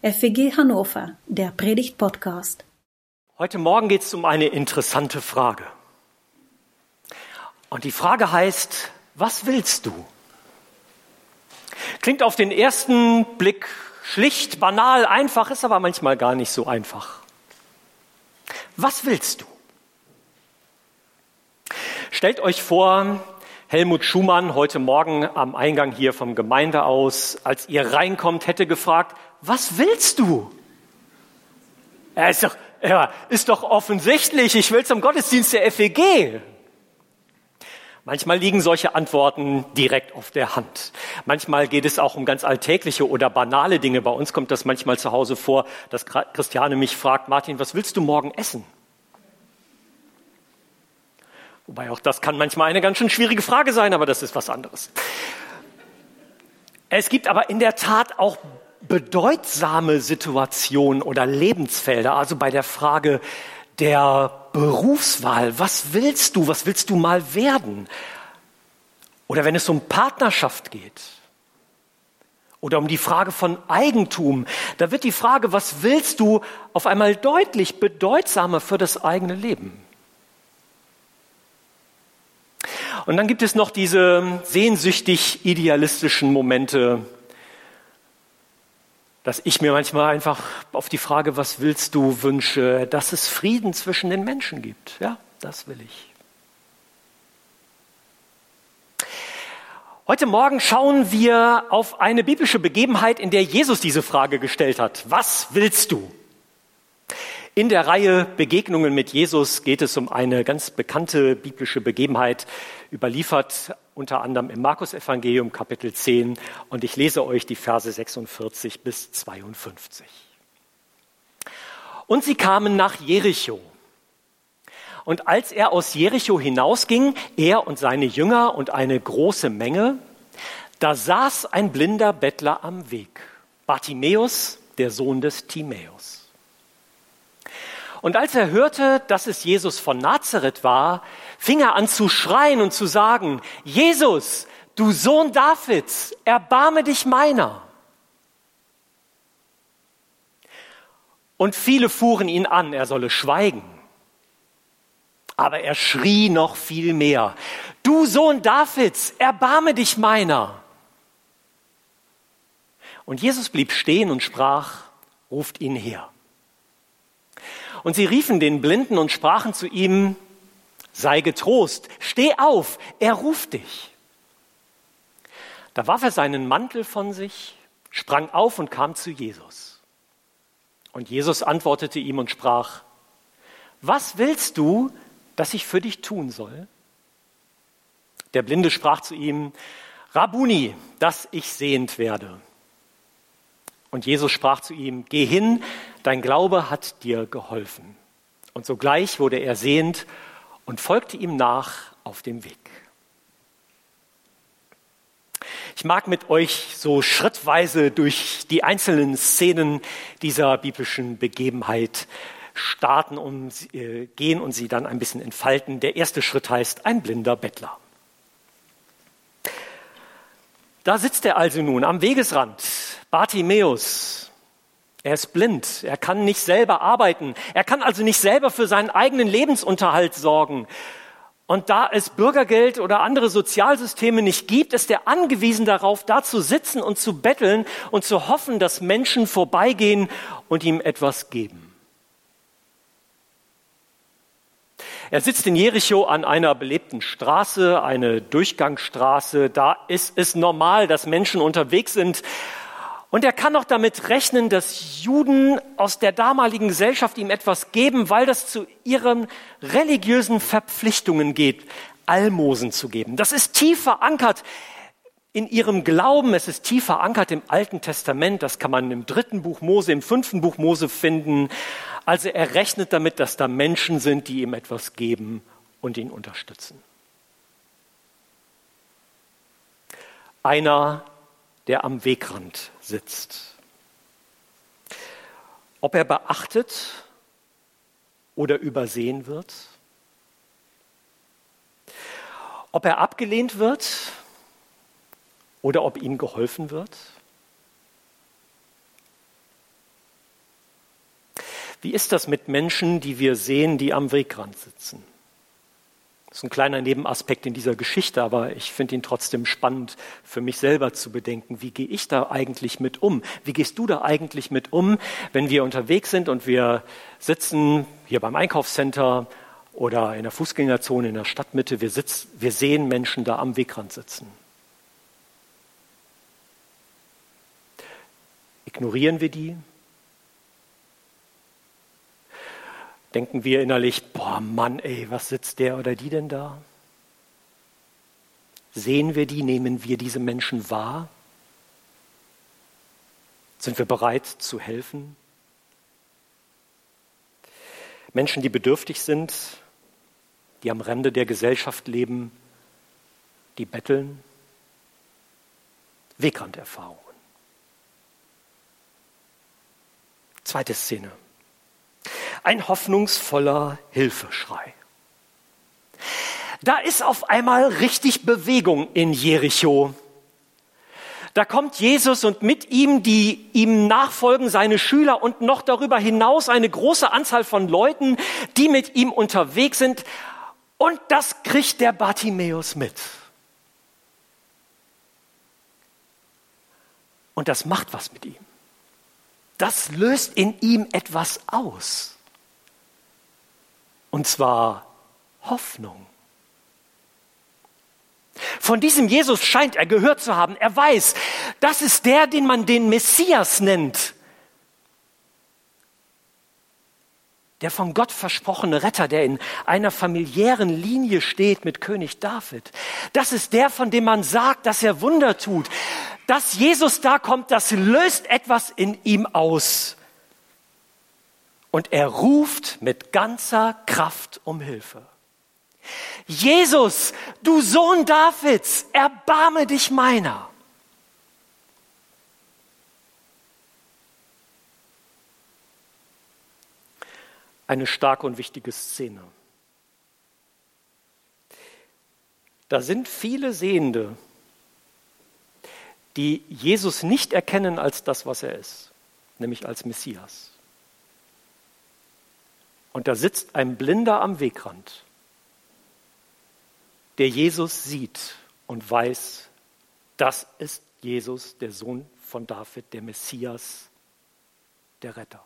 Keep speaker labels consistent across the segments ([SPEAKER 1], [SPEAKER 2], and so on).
[SPEAKER 1] FEG Hannover, der Predigt-Podcast.
[SPEAKER 2] Heute Morgen geht es um eine interessante Frage. Und die Frage heißt, was willst du? Klingt auf den ersten Blick schlicht, banal, einfach, ist aber manchmal gar nicht so einfach. Was willst du? Stellt euch vor, Helmut Schumann heute Morgen am Eingang hier vom Gemeindehaus, als ihr reinkommt, hätte gefragt, was willst du? Er ist doch, er ist doch offensichtlich, ich will zum Gottesdienst der FEG. Manchmal liegen solche Antworten direkt auf der Hand. Manchmal geht es auch um ganz alltägliche oder banale Dinge. Bei uns kommt das manchmal zu Hause vor, dass Christiane mich fragt, Martin, was willst du morgen essen? Wobei auch das kann manchmal eine ganz schön schwierige Frage sein, aber das ist was anderes. Es gibt aber in der Tat auch bedeutsame Situationen oder Lebensfelder, also bei der Frage der Berufswahl, was willst du, was willst du mal werden? Oder wenn es um Partnerschaft geht oder um die Frage von Eigentum, da wird die Frage, was willst du, auf einmal deutlich bedeutsamer für das eigene Leben. Und dann gibt es noch diese sehnsüchtig idealistischen Momente, dass ich mir manchmal einfach auf die Frage, was willst du, wünsche, dass es Frieden zwischen den Menschen gibt. Ja, das will ich. Heute Morgen schauen wir auf eine biblische Begebenheit, in der Jesus diese Frage gestellt hat. Was willst du? In der Reihe Begegnungen mit Jesus geht es um eine ganz bekannte biblische Begebenheit, überliefert unter anderem im Markus-Evangelium Kapitel 10 und ich lese euch die Verse 46 bis 52. Und sie kamen nach Jericho. Und als er aus Jericho hinausging, er und seine Jünger und eine große Menge, da saß ein blinder Bettler am Weg, Bartimäus, der Sohn des Timäus. Und als er hörte, dass es Jesus von Nazareth war, fing er an zu schreien und zu sagen, Jesus, du Sohn Davids, erbarme dich meiner. Und viele fuhren ihn an, er solle schweigen. Aber er schrie noch viel mehr, du Sohn Davids, erbarme dich meiner. Und Jesus blieb stehen und sprach, ruft ihn her. Und sie riefen den Blinden und sprachen zu ihm, sei getrost, steh auf, er ruft dich. Da warf er seinen Mantel von sich, sprang auf und kam zu Jesus. Und Jesus antwortete ihm und sprach, was willst du, dass ich für dich tun soll? Der Blinde sprach zu ihm, Rabuni, dass ich sehend werde. Und Jesus sprach zu ihm, geh hin, dein Glaube hat dir geholfen. Und sogleich wurde er sehend und folgte ihm nach auf dem Weg. Ich mag mit euch so schrittweise durch die einzelnen Szenen dieser biblischen Begebenheit starten und äh, gehen und sie dann ein bisschen entfalten. Der erste Schritt heißt ein blinder Bettler. Da sitzt er also nun am Wegesrand Bartimäus, er ist blind, er kann nicht selber arbeiten, er kann also nicht selber für seinen eigenen Lebensunterhalt sorgen. Und da es Bürgergeld oder andere Sozialsysteme nicht gibt, ist er angewiesen darauf, da zu sitzen und zu betteln und zu hoffen, dass Menschen vorbeigehen und ihm etwas geben. Er sitzt in Jericho an einer belebten Straße, eine Durchgangsstraße. Da ist es normal, dass Menschen unterwegs sind. Und er kann auch damit rechnen, dass Juden aus der damaligen Gesellschaft ihm etwas geben, weil das zu ihren religiösen Verpflichtungen geht, Almosen zu geben. Das ist tief verankert in ihrem Glauben, es ist tief verankert im Alten Testament, das kann man im dritten Buch Mose, im fünften Buch Mose finden. Also er rechnet damit, dass da Menschen sind, die ihm etwas geben und ihn unterstützen. Einer der am Wegrand sitzt. Ob er beachtet oder übersehen wird, ob er abgelehnt wird oder ob ihm geholfen wird. Wie ist das mit Menschen, die wir sehen, die am Wegrand sitzen? Das ist ein kleiner Nebenaspekt in dieser Geschichte, aber ich finde ihn trotzdem spannend für mich selber zu bedenken. Wie gehe ich da eigentlich mit um? Wie gehst du da eigentlich mit um, wenn wir unterwegs sind und wir sitzen hier beim Einkaufscenter oder in der Fußgängerzone in der Stadtmitte? Wir, sitzen, wir sehen Menschen da am Wegrand sitzen. Ignorieren wir die? Denken wir innerlich, boah Mann, ey, was sitzt der oder die denn da? Sehen wir die, nehmen wir diese Menschen wahr? Sind wir bereit zu helfen? Menschen, die bedürftig sind, die am Rande der Gesellschaft leben, die betteln, Wegranderfahrungen. Zweite Szene ein hoffnungsvoller Hilfeschrei. Da ist auf einmal richtig Bewegung in Jericho. Da kommt Jesus und mit ihm die ihm nachfolgen, seine Schüler und noch darüber hinaus eine große Anzahl von Leuten, die mit ihm unterwegs sind. Und das kriegt der Bartimäus mit. Und das macht was mit ihm. Das löst in ihm etwas aus. Und zwar Hoffnung. Von diesem Jesus scheint er gehört zu haben. Er weiß, das ist der, den man den Messias nennt. Der von Gott versprochene Retter, der in einer familiären Linie steht mit König David. Das ist der, von dem man sagt, dass er Wunder tut. Dass Jesus da kommt, das löst etwas in ihm aus und er ruft mit ganzer Kraft um Hilfe. Jesus, du Sohn Davids, erbarme dich meiner. Eine starke und wichtige Szene. Da sind viele Sehende, die Jesus nicht erkennen als das, was er ist, nämlich als Messias. Und da sitzt ein Blinder am Wegrand, der Jesus sieht und weiß, das ist Jesus, der Sohn von David, der Messias, der Retter.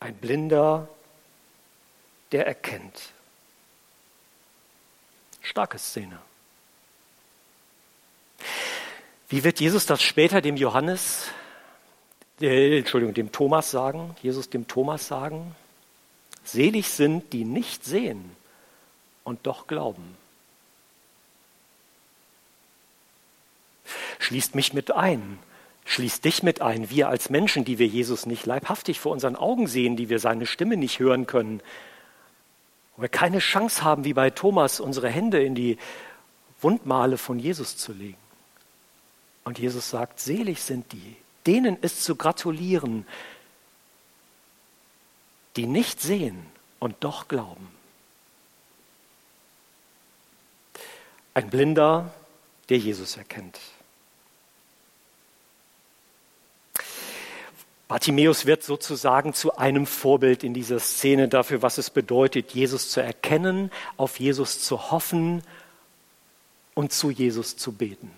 [SPEAKER 2] Ein Blinder, der erkennt. Starke Szene. Wie wird Jesus das später dem Johannes, äh, Entschuldigung, dem Thomas sagen? Jesus dem Thomas sagen? Selig sind, die nicht sehen und doch glauben. Schließt mich mit ein, schließt dich mit ein, wir als Menschen, die wir Jesus nicht leibhaftig vor unseren Augen sehen, die wir seine Stimme nicht hören können, wo wir keine Chance haben, wie bei Thomas, unsere Hände in die Wundmale von Jesus zu legen. Und Jesus sagt, selig sind die, denen ist zu gratulieren, die nicht sehen und doch glauben. Ein Blinder, der Jesus erkennt. Bartimäus wird sozusagen zu einem Vorbild in dieser Szene dafür, was es bedeutet, Jesus zu erkennen, auf Jesus zu hoffen und zu Jesus zu beten.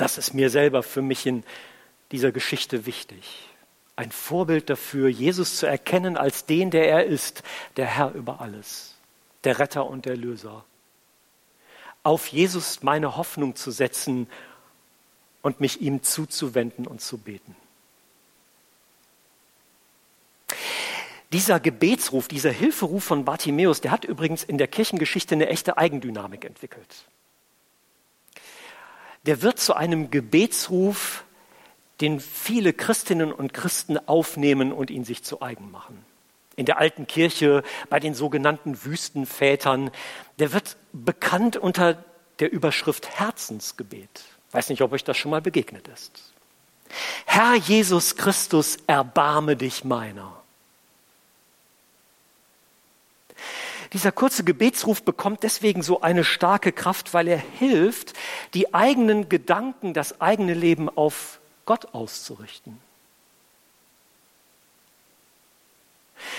[SPEAKER 2] Das ist mir selber für mich in dieser Geschichte wichtig ein Vorbild dafür, Jesus zu erkennen als den, der er ist, der Herr über alles, der Retter und der Löser. Auf Jesus meine Hoffnung zu setzen und mich ihm zuzuwenden und zu beten. Dieser Gebetsruf, dieser Hilferuf von Bartimäus, der hat übrigens in der Kirchengeschichte eine echte Eigendynamik entwickelt. Der wird zu einem Gebetsruf, den viele Christinnen und Christen aufnehmen und ihn sich zu eigen machen. In der alten Kirche, bei den sogenannten Wüstenvätern, der wird bekannt unter der Überschrift Herzensgebet. Weiß nicht, ob euch das schon mal begegnet ist. Herr Jesus Christus, erbarme dich meiner. Dieser kurze Gebetsruf bekommt deswegen so eine starke Kraft, weil er hilft, die eigenen Gedanken, das eigene Leben auf Gott auszurichten.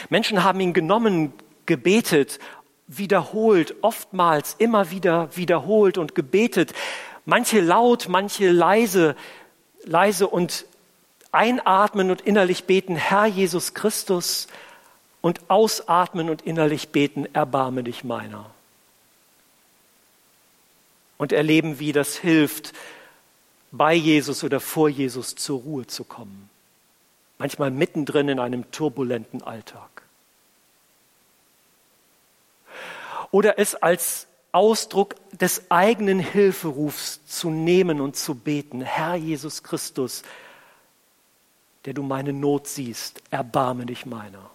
[SPEAKER 2] Menschen haben ihn genommen, gebetet, wiederholt, oftmals, immer wieder wiederholt und gebetet. Manche laut, manche leise, leise und einatmen und innerlich beten, Herr Jesus Christus, und ausatmen und innerlich beten, erbarme dich meiner. Und erleben, wie das hilft, bei Jesus oder vor Jesus zur Ruhe zu kommen. Manchmal mittendrin in einem turbulenten Alltag. Oder es als Ausdruck des eigenen Hilferufs zu nehmen und zu beten. Herr Jesus Christus, der du meine Not siehst, erbarme dich meiner.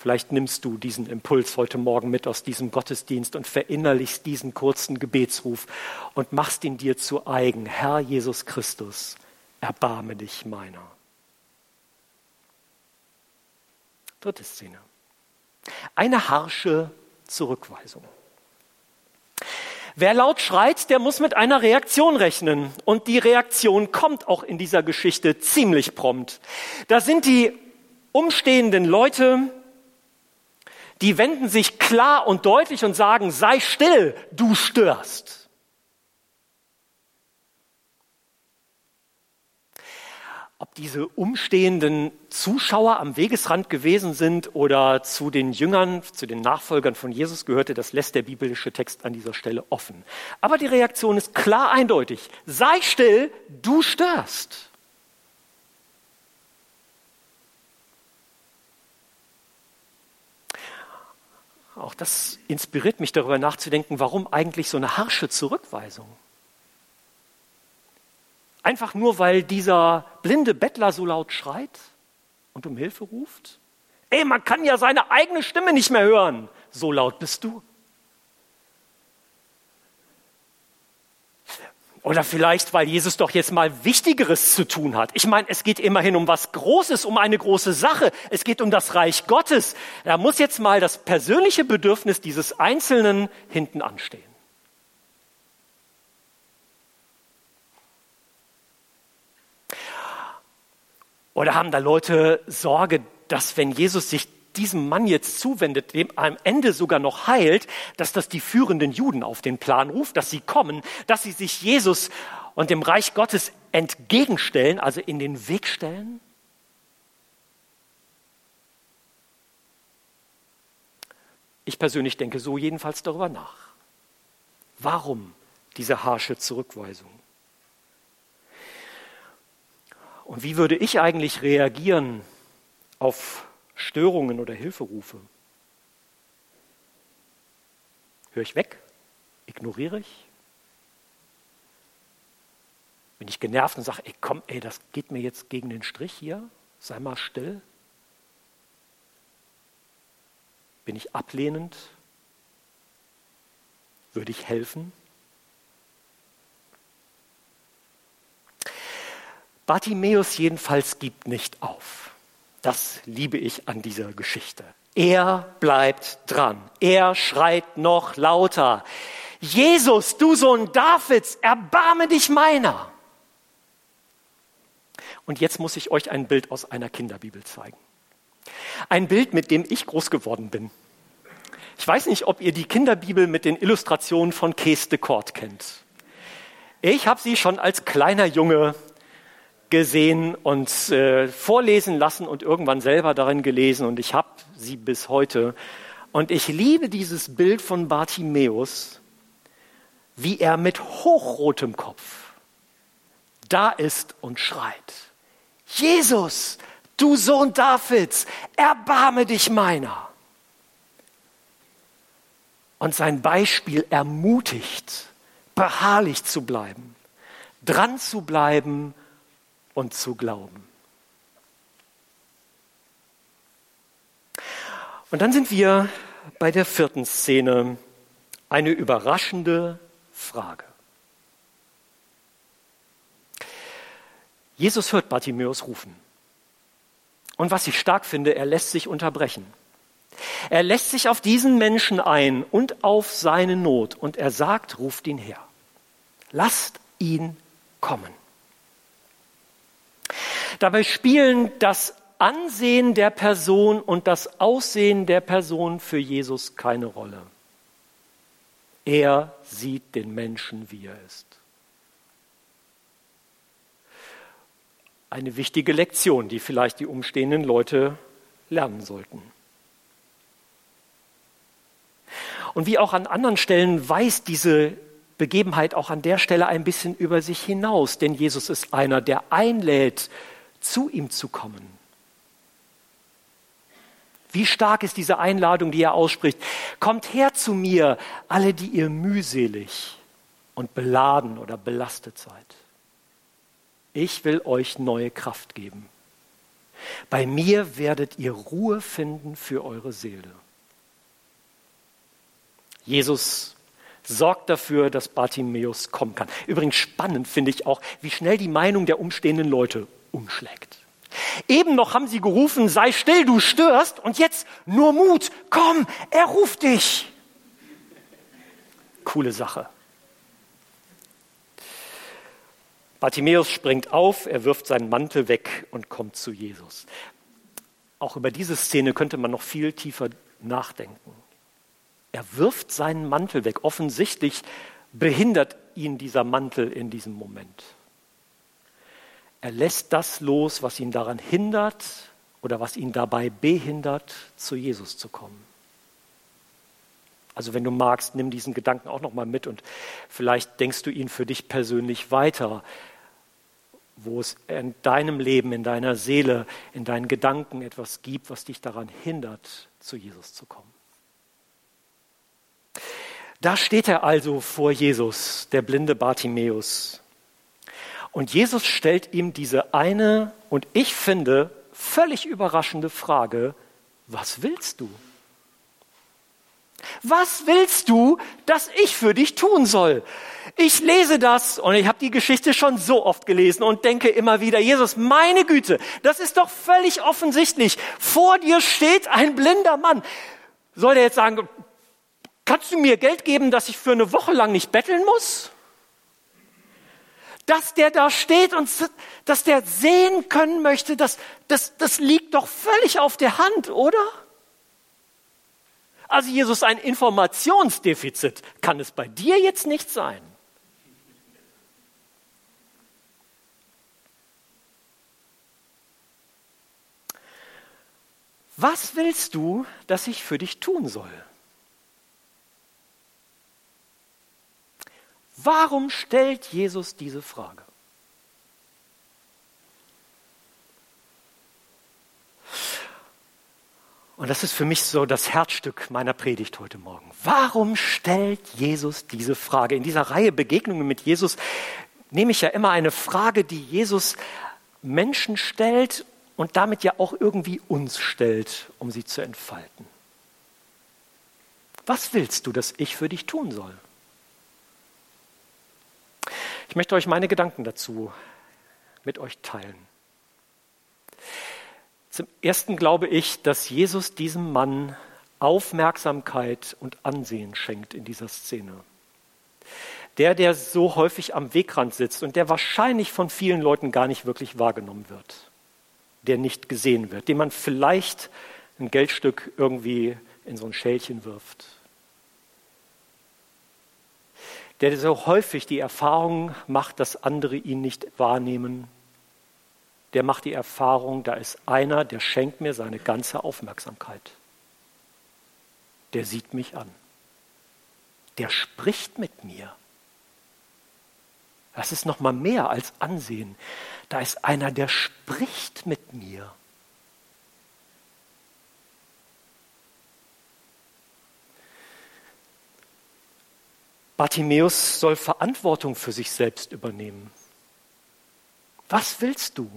[SPEAKER 2] Vielleicht nimmst du diesen Impuls heute Morgen mit aus diesem Gottesdienst und verinnerlichst diesen kurzen Gebetsruf und machst ihn dir zu eigen. Herr Jesus Christus, erbarme dich meiner. Dritte Szene. Eine harsche Zurückweisung. Wer laut schreit, der muss mit einer Reaktion rechnen. Und die Reaktion kommt auch in dieser Geschichte ziemlich prompt. Da sind die umstehenden Leute, die wenden sich klar und deutlich und sagen, sei still, du störst. Ob diese umstehenden Zuschauer am Wegesrand gewesen sind oder zu den Jüngern, zu den Nachfolgern von Jesus gehörte, das lässt der biblische Text an dieser Stelle offen. Aber die Reaktion ist klar eindeutig. Sei still, du störst. Auch das inspiriert mich darüber nachzudenken, warum eigentlich so eine harsche Zurückweisung. Einfach nur, weil dieser blinde Bettler so laut schreit und um Hilfe ruft? Ey, man kann ja seine eigene Stimme nicht mehr hören. So laut bist du. Oder vielleicht, weil Jesus doch jetzt mal Wichtigeres zu tun hat. Ich meine, es geht immerhin um was Großes, um eine große Sache. Es geht um das Reich Gottes. Da muss jetzt mal das persönliche Bedürfnis dieses Einzelnen hinten anstehen. Oder haben da Leute Sorge, dass wenn Jesus sich diesem Mann jetzt zuwendet, dem am Ende sogar noch heilt, dass das die führenden Juden auf den Plan ruft, dass sie kommen, dass sie sich Jesus und dem Reich Gottes entgegenstellen, also in den Weg stellen? Ich persönlich denke so jedenfalls darüber nach. Warum diese harsche Zurückweisung? Und wie würde ich eigentlich reagieren auf Störungen oder Hilferufe? Höre ich weg? Ignoriere ich? Bin ich genervt und sage, ey komm, ey, das geht mir jetzt gegen den Strich hier, sei mal still? Bin ich ablehnend? Würde ich helfen? Bartimäus jedenfalls gibt nicht auf. Das liebe ich an dieser Geschichte. Er bleibt dran. Er schreit noch lauter. Jesus, du Sohn Davids, erbarme dich meiner. Und jetzt muss ich euch ein Bild aus einer Kinderbibel zeigen. Ein Bild, mit dem ich groß geworden bin. Ich weiß nicht, ob ihr die Kinderbibel mit den Illustrationen von Kees de Kort kennt. Ich habe sie schon als kleiner Junge gesehen und äh, vorlesen lassen und irgendwann selber darin gelesen und ich habe sie bis heute. Und ich liebe dieses Bild von Bartimäus, wie er mit hochrotem Kopf da ist und schreit. Jesus, du Sohn Davids, erbarme dich meiner. Und sein Beispiel ermutigt, beharrlich zu bleiben, dran zu bleiben und zu glauben. Und dann sind wir bei der vierten Szene, eine überraschende Frage. Jesus hört Bartimäus rufen. Und was ich stark finde, er lässt sich unterbrechen. Er lässt sich auf diesen Menschen ein und auf seine Not und er sagt, ruft ihn her. Lasst ihn kommen. Dabei spielen das Ansehen der Person und das Aussehen der Person für Jesus keine Rolle. Er sieht den Menschen, wie er ist. Eine wichtige Lektion, die vielleicht die umstehenden Leute lernen sollten. Und wie auch an anderen Stellen weist diese Begebenheit auch an der Stelle ein bisschen über sich hinaus, denn Jesus ist einer, der einlädt, zu ihm zu kommen. Wie stark ist diese Einladung, die er ausspricht? Kommt her zu mir, alle, die ihr mühselig und beladen oder belastet seid. Ich will euch neue Kraft geben. Bei mir werdet ihr Ruhe finden für eure Seele. Jesus sorgt dafür, dass Bartimäus kommen kann. Übrigens spannend finde ich auch, wie schnell die Meinung der umstehenden Leute umschlägt. Eben noch haben sie gerufen, sei still, du störst, und jetzt nur Mut, komm, er ruft dich. Coole Sache. Bartimäus springt auf, er wirft seinen Mantel weg und kommt zu Jesus. Auch über diese Szene könnte man noch viel tiefer nachdenken. Er wirft seinen Mantel weg. Offensichtlich behindert ihn dieser Mantel in diesem Moment. Er lässt das los, was ihn daran hindert oder was ihn dabei behindert, zu Jesus zu kommen. Also wenn du magst, nimm diesen Gedanken auch noch mal mit und vielleicht denkst du ihn für dich persönlich weiter, wo es in deinem Leben, in deiner Seele, in deinen Gedanken etwas gibt, was dich daran hindert, zu Jesus zu kommen. Da steht er also vor Jesus, der blinde Bartimäus. Und Jesus stellt ihm diese eine und ich finde völlig überraschende Frage, was willst du? Was willst du, dass ich für dich tun soll? Ich lese das und ich habe die Geschichte schon so oft gelesen und denke immer wieder, Jesus, meine Güte, das ist doch völlig offensichtlich. Vor dir steht ein blinder Mann. Soll der jetzt sagen, kannst du mir Geld geben, dass ich für eine Woche lang nicht betteln muss? Dass der da steht und dass der sehen können möchte, das, das, das liegt doch völlig auf der Hand, oder? Also Jesus, ein Informationsdefizit kann es bei dir jetzt nicht sein. Was willst du, dass ich für dich tun soll? Warum stellt Jesus diese Frage? Und das ist für mich so das Herzstück meiner Predigt heute Morgen. Warum stellt Jesus diese Frage? In dieser Reihe Begegnungen mit Jesus nehme ich ja immer eine Frage, die Jesus Menschen stellt und damit ja auch irgendwie uns stellt, um sie zu entfalten. Was willst du, dass ich für dich tun soll? Ich möchte euch meine Gedanken dazu mit euch teilen. Zum Ersten glaube ich, dass Jesus diesem Mann Aufmerksamkeit und Ansehen schenkt in dieser Szene. Der, der so häufig am Wegrand sitzt und der wahrscheinlich von vielen Leuten gar nicht wirklich wahrgenommen wird, der nicht gesehen wird, dem man vielleicht ein Geldstück irgendwie in so ein Schälchen wirft der so häufig die Erfahrung macht, dass andere ihn nicht wahrnehmen, der macht die Erfahrung, da ist einer, der schenkt mir seine ganze Aufmerksamkeit. Der sieht mich an. Der spricht mit mir. Das ist noch mal mehr als Ansehen. Da ist einer, der spricht mit mir. Bartimäus soll Verantwortung für sich selbst übernehmen. Was willst du?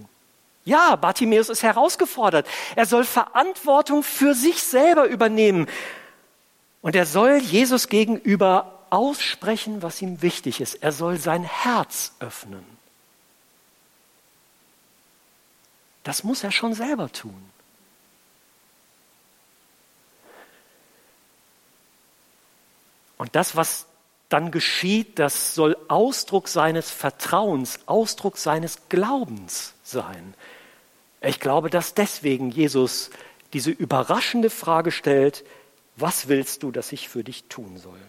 [SPEAKER 2] Ja, Bartimäus ist herausgefordert. Er soll Verantwortung für sich selber übernehmen. Und er soll Jesus gegenüber aussprechen, was ihm wichtig ist. Er soll sein Herz öffnen. Das muss er schon selber tun. Und das, was dann geschieht, das soll Ausdruck seines Vertrauens, Ausdruck seines Glaubens sein. Ich glaube, dass deswegen Jesus diese überraschende Frage stellt, was willst du, dass ich für dich tun soll?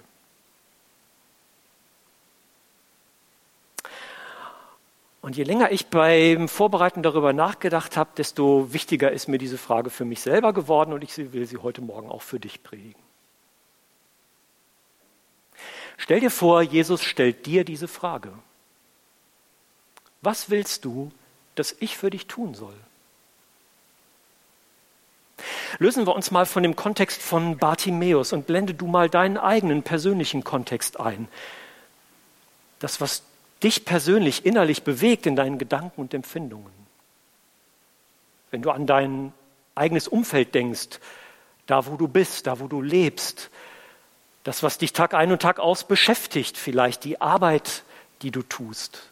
[SPEAKER 2] Und je länger ich beim Vorbereiten darüber nachgedacht habe, desto wichtiger ist mir diese Frage für mich selber geworden und ich will sie heute Morgen auch für dich predigen. Stell dir vor, Jesus stellt dir diese Frage. Was willst du, dass ich für dich tun soll? Lösen wir uns mal von dem Kontext von Bartimäus und blende du mal deinen eigenen persönlichen Kontext ein. Das, was dich persönlich innerlich bewegt in deinen Gedanken und Empfindungen. Wenn du an dein eigenes Umfeld denkst, da wo du bist, da wo du lebst, das, was dich Tag ein und Tag aus beschäftigt, vielleicht die Arbeit, die du tust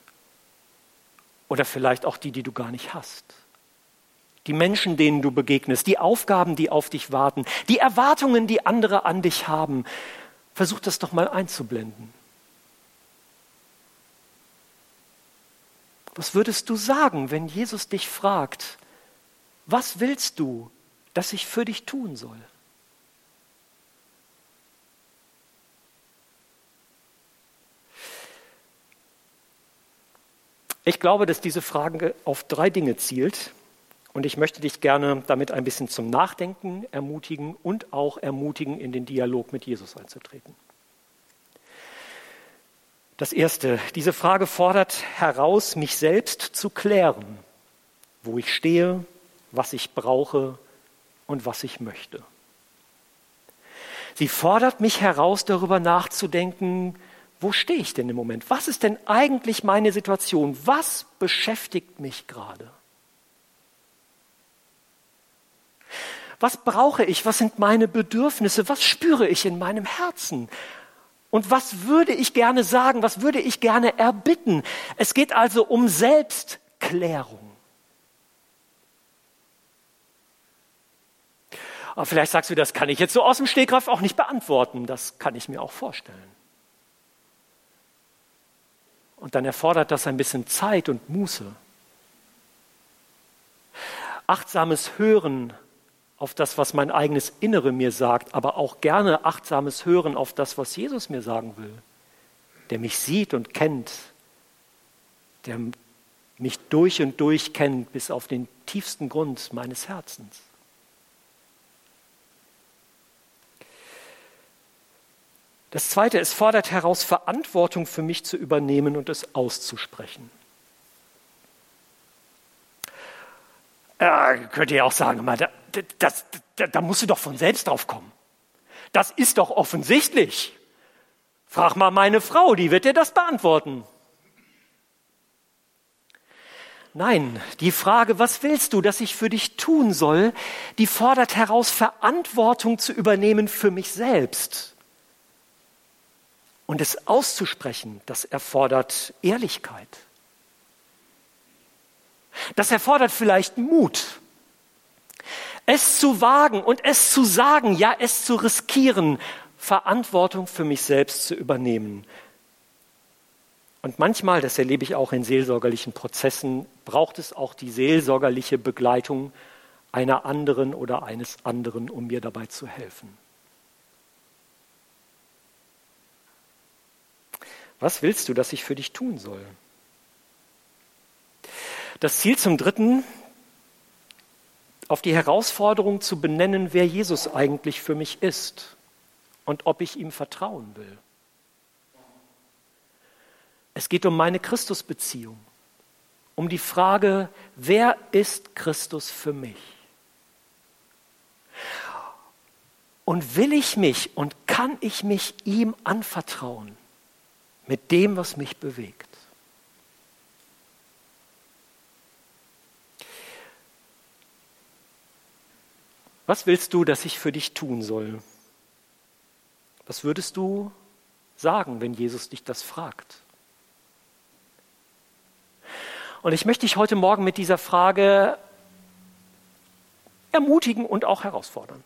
[SPEAKER 2] oder vielleicht auch die, die du gar nicht hast. Die Menschen, denen du begegnest, die Aufgaben, die auf dich warten, die Erwartungen, die andere an dich haben. Versuch das doch mal einzublenden. Was würdest du sagen, wenn Jesus dich fragt, was willst du, dass ich für dich tun soll? Ich glaube, dass diese Frage auf drei Dinge zielt und ich möchte dich gerne damit ein bisschen zum Nachdenken ermutigen und auch ermutigen, in den Dialog mit Jesus einzutreten. Das Erste, diese Frage fordert heraus, mich selbst zu klären, wo ich stehe, was ich brauche und was ich möchte. Sie fordert mich heraus, darüber nachzudenken, wo stehe ich denn im Moment? Was ist denn eigentlich meine Situation? Was beschäftigt mich gerade? Was brauche ich? Was sind meine Bedürfnisse? Was spüre ich in meinem Herzen? Und was würde ich gerne sagen? Was würde ich gerne erbitten? Es geht also um Selbstklärung. Aber vielleicht sagst du, das kann ich jetzt so aus dem Stegreif auch nicht beantworten. Das kann ich mir auch vorstellen. Und dann erfordert das ein bisschen Zeit und Muße. Achtsames Hören auf das, was mein eigenes Innere mir sagt, aber auch gerne achtsames Hören auf das, was Jesus mir sagen will, der mich sieht und kennt, der mich durch und durch kennt bis auf den tiefsten Grund meines Herzens. Das Zweite, es fordert heraus, Verantwortung für mich zu übernehmen und es auszusprechen. Äh, könnt ihr auch sagen, da, das, da, da musst du doch von selbst drauf kommen. Das ist doch offensichtlich. Frag mal meine Frau, die wird dir das beantworten. Nein, die Frage, was willst du, dass ich für dich tun soll, die fordert heraus, Verantwortung zu übernehmen für mich selbst. Und es auszusprechen, das erfordert Ehrlichkeit. Das erfordert vielleicht Mut. Es zu wagen und es zu sagen, ja, es zu riskieren, Verantwortung für mich selbst zu übernehmen. Und manchmal, das erlebe ich auch in seelsorgerlichen Prozessen, braucht es auch die seelsorgerliche Begleitung einer anderen oder eines anderen, um mir dabei zu helfen. Was willst du, dass ich für dich tun soll? Das Ziel zum Dritten, auf die Herausforderung zu benennen, wer Jesus eigentlich für mich ist und ob ich ihm vertrauen will. Es geht um meine Christusbeziehung, um die Frage, wer ist Christus für mich? Und will ich mich und kann ich mich ihm anvertrauen? Mit dem, was mich bewegt. Was willst du, dass ich für dich tun soll? Was würdest du sagen, wenn Jesus dich das fragt? Und ich möchte dich heute Morgen mit dieser Frage ermutigen und auch herausfordern.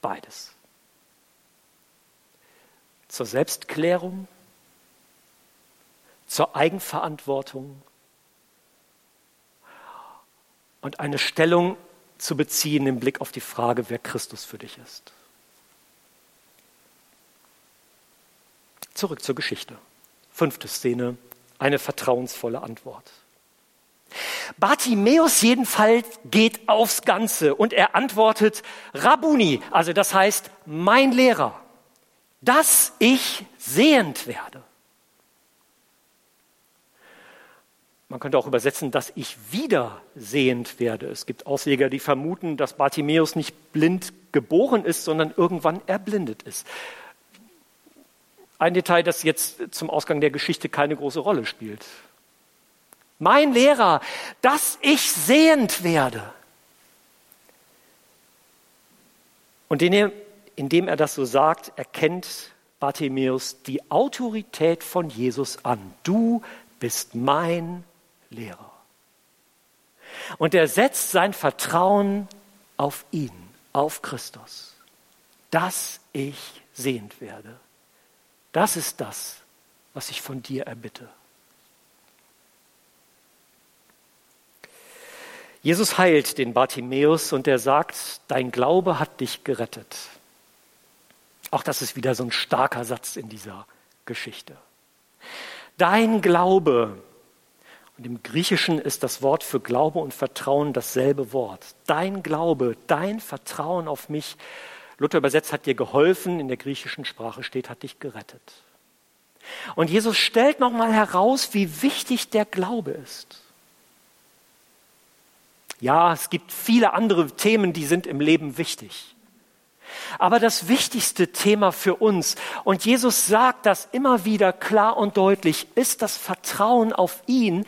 [SPEAKER 2] Beides. Zur Selbstklärung zur Eigenverantwortung und eine Stellung zu beziehen im Blick auf die Frage, wer Christus für dich ist. Zurück zur Geschichte. Fünfte Szene, eine vertrauensvolle Antwort. Bartimäus jedenfalls geht aufs Ganze und er antwortet Rabuni, also das heißt mein Lehrer, dass ich sehend werde. Man könnte auch übersetzen, dass ich wieder sehend werde. Es gibt Ausleger, die vermuten, dass Bartimäus nicht blind geboren ist, sondern irgendwann erblindet ist. Ein Detail, das jetzt zum Ausgang der Geschichte keine große Rolle spielt. Mein Lehrer, dass ich sehend werde. Und indem er das so sagt, erkennt Bartimäus die Autorität von Jesus an. Du bist mein Lehrer. Und er setzt sein Vertrauen auf ihn, auf Christus, dass ich sehend werde. Das ist das, was ich von dir erbitte. Jesus heilt den Bartimäus und er sagt, dein Glaube hat dich gerettet. Auch das ist wieder so ein starker Satz in dieser Geschichte. Dein Glaube, und im Griechischen ist das Wort für Glaube und Vertrauen dasselbe Wort. Dein Glaube, dein Vertrauen auf mich Luther übersetzt hat dir geholfen, in der griechischen Sprache steht, hat dich gerettet. Und Jesus stellt nochmal heraus, wie wichtig der Glaube ist. Ja, es gibt viele andere Themen, die sind im Leben wichtig. Aber das wichtigste Thema für uns, und Jesus sagt das immer wieder klar und deutlich, ist das Vertrauen auf ihn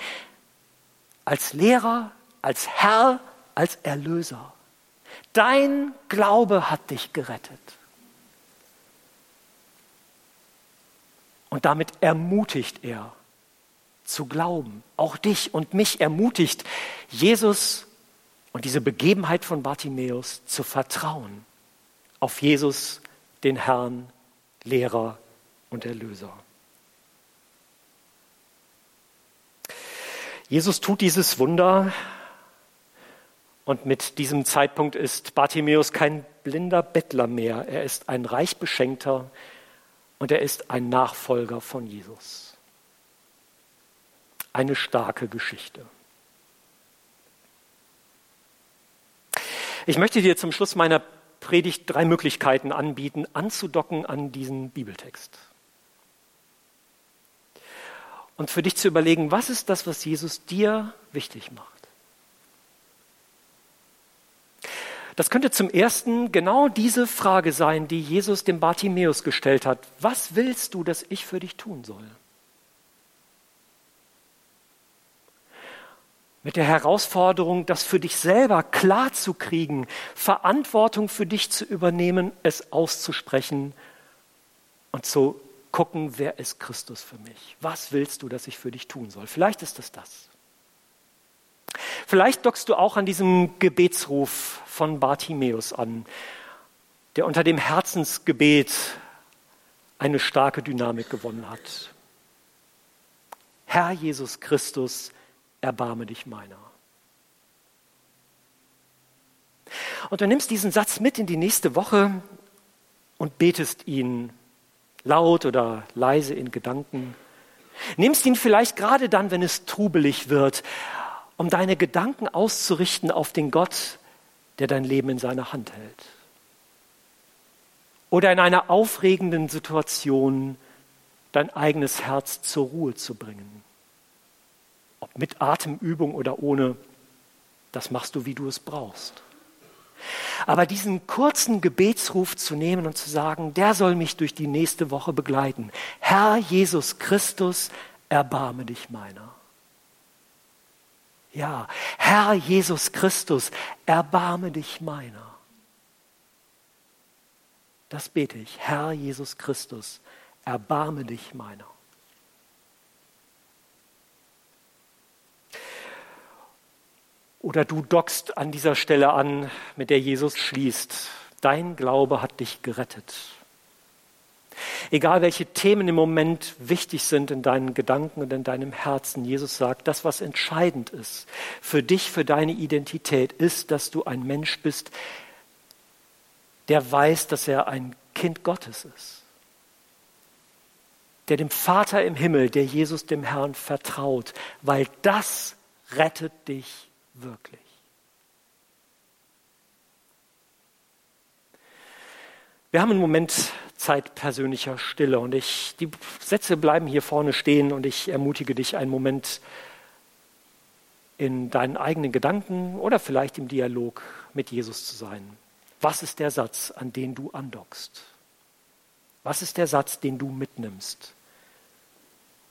[SPEAKER 2] als Lehrer, als Herr, als Erlöser. Dein Glaube hat dich gerettet. Und damit ermutigt er zu glauben. Auch dich und mich ermutigt Jesus und diese Begebenheit von Bartimäus zu vertrauen auf Jesus, den Herrn, Lehrer und Erlöser. Jesus tut dieses Wunder und mit diesem Zeitpunkt ist Bartimäus kein blinder Bettler mehr. Er ist ein reich beschenkter und er ist ein Nachfolger von Jesus. Eine starke Geschichte. Ich möchte dir zum Schluss meiner Predigt drei Möglichkeiten anbieten, anzudocken an diesen Bibeltext. Und für dich zu überlegen, was ist das, was Jesus dir wichtig macht? Das könnte zum ersten genau diese Frage sein, die Jesus dem Bartimäus gestellt hat. Was willst du, dass ich für dich tun soll? Mit der Herausforderung, das für dich selber klar zu kriegen, Verantwortung für dich zu übernehmen, es auszusprechen und zu gucken, wer ist Christus für mich? Was willst du, dass ich für dich tun soll? Vielleicht ist es das. Vielleicht dockst du auch an diesem Gebetsruf von Bartimäus an, der unter dem Herzensgebet eine starke Dynamik gewonnen hat. Herr Jesus Christus, erbarme dich meiner. Und du nimmst diesen Satz mit in die nächste Woche und betest ihn laut oder leise in Gedanken. Nimmst ihn vielleicht gerade dann, wenn es trubelig wird, um deine Gedanken auszurichten auf den Gott, der dein Leben in seiner Hand hält. Oder in einer aufregenden Situation dein eigenes Herz zur Ruhe zu bringen. Ob mit Atemübung oder ohne, das machst du, wie du es brauchst. Aber diesen kurzen Gebetsruf zu nehmen und zu sagen, der soll mich durch die nächste Woche begleiten. Herr Jesus Christus, erbarme dich meiner. Ja, Herr Jesus Christus, erbarme dich meiner. Das bete ich. Herr Jesus Christus, erbarme dich meiner. Oder du dockst an dieser Stelle an, mit der Jesus schließt. Dein Glaube hat dich gerettet. Egal welche Themen im Moment wichtig sind in deinen Gedanken und in deinem Herzen, Jesus sagt, das, was entscheidend ist für dich, für deine Identität, ist, dass du ein Mensch bist, der weiß, dass er ein Kind Gottes ist. Der dem Vater im Himmel, der Jesus dem Herrn vertraut, weil das rettet dich wirklich. Wir haben einen Moment Zeit persönlicher Stille und ich, die Sätze bleiben hier vorne stehen und ich ermutige dich, einen Moment in deinen eigenen Gedanken oder vielleicht im Dialog mit Jesus zu sein. Was ist der Satz, an den du andockst? Was ist der Satz, den du mitnimmst,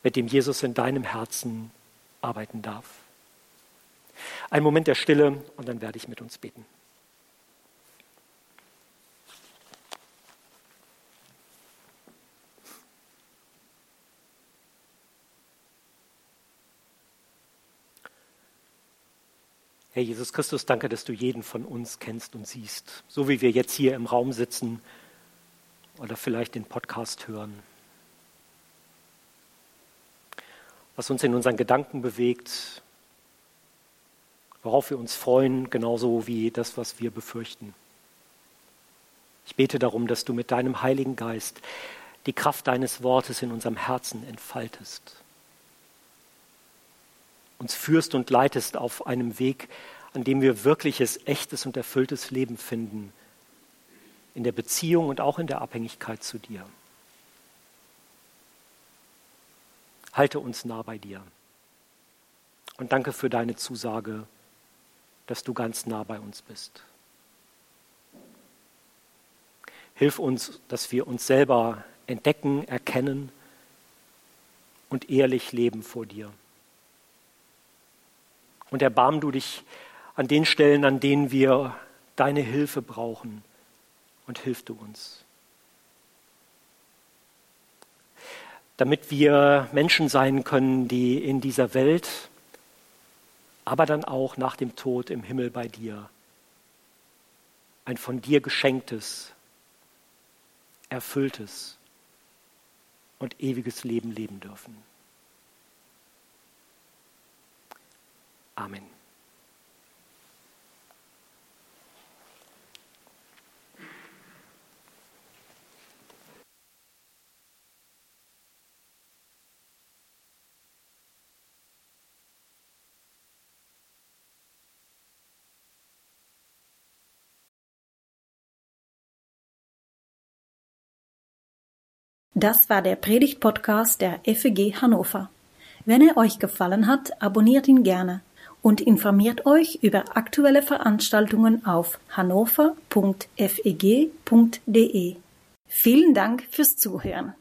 [SPEAKER 2] mit dem Jesus in deinem Herzen arbeiten darf? Ein Moment der Stille und dann werde ich mit uns beten. Herr Jesus Christus, danke, dass du jeden von uns kennst und siehst, so wie wir jetzt hier im Raum sitzen oder vielleicht den Podcast hören. Was uns in unseren Gedanken bewegt, worauf wir uns freuen, genauso wie das, was wir befürchten. Ich bete darum, dass du mit deinem Heiligen Geist die Kraft deines Wortes in unserem Herzen entfaltest uns führst und leitest auf einem Weg, an dem wir wirkliches, echtes und erfülltes Leben finden, in der Beziehung und auch in der Abhängigkeit zu dir. Halte uns nah bei dir. Und danke für deine Zusage, dass du ganz nah bei uns bist. Hilf uns, dass wir uns selber entdecken, erkennen und ehrlich leben vor dir. Und erbarm du dich an den Stellen, an denen wir deine Hilfe brauchen. Und hilf du uns. Damit wir Menschen sein können, die in dieser Welt, aber dann auch nach dem Tod im Himmel bei dir ein von dir geschenktes, erfülltes und ewiges Leben leben dürfen. Amen.
[SPEAKER 1] Das war der Predigt-Podcast der FEG Hannover. Wenn er euch gefallen hat, abonniert ihn gerne und informiert euch über aktuelle Veranstaltungen auf hannover.feg.de. Vielen Dank fürs Zuhören.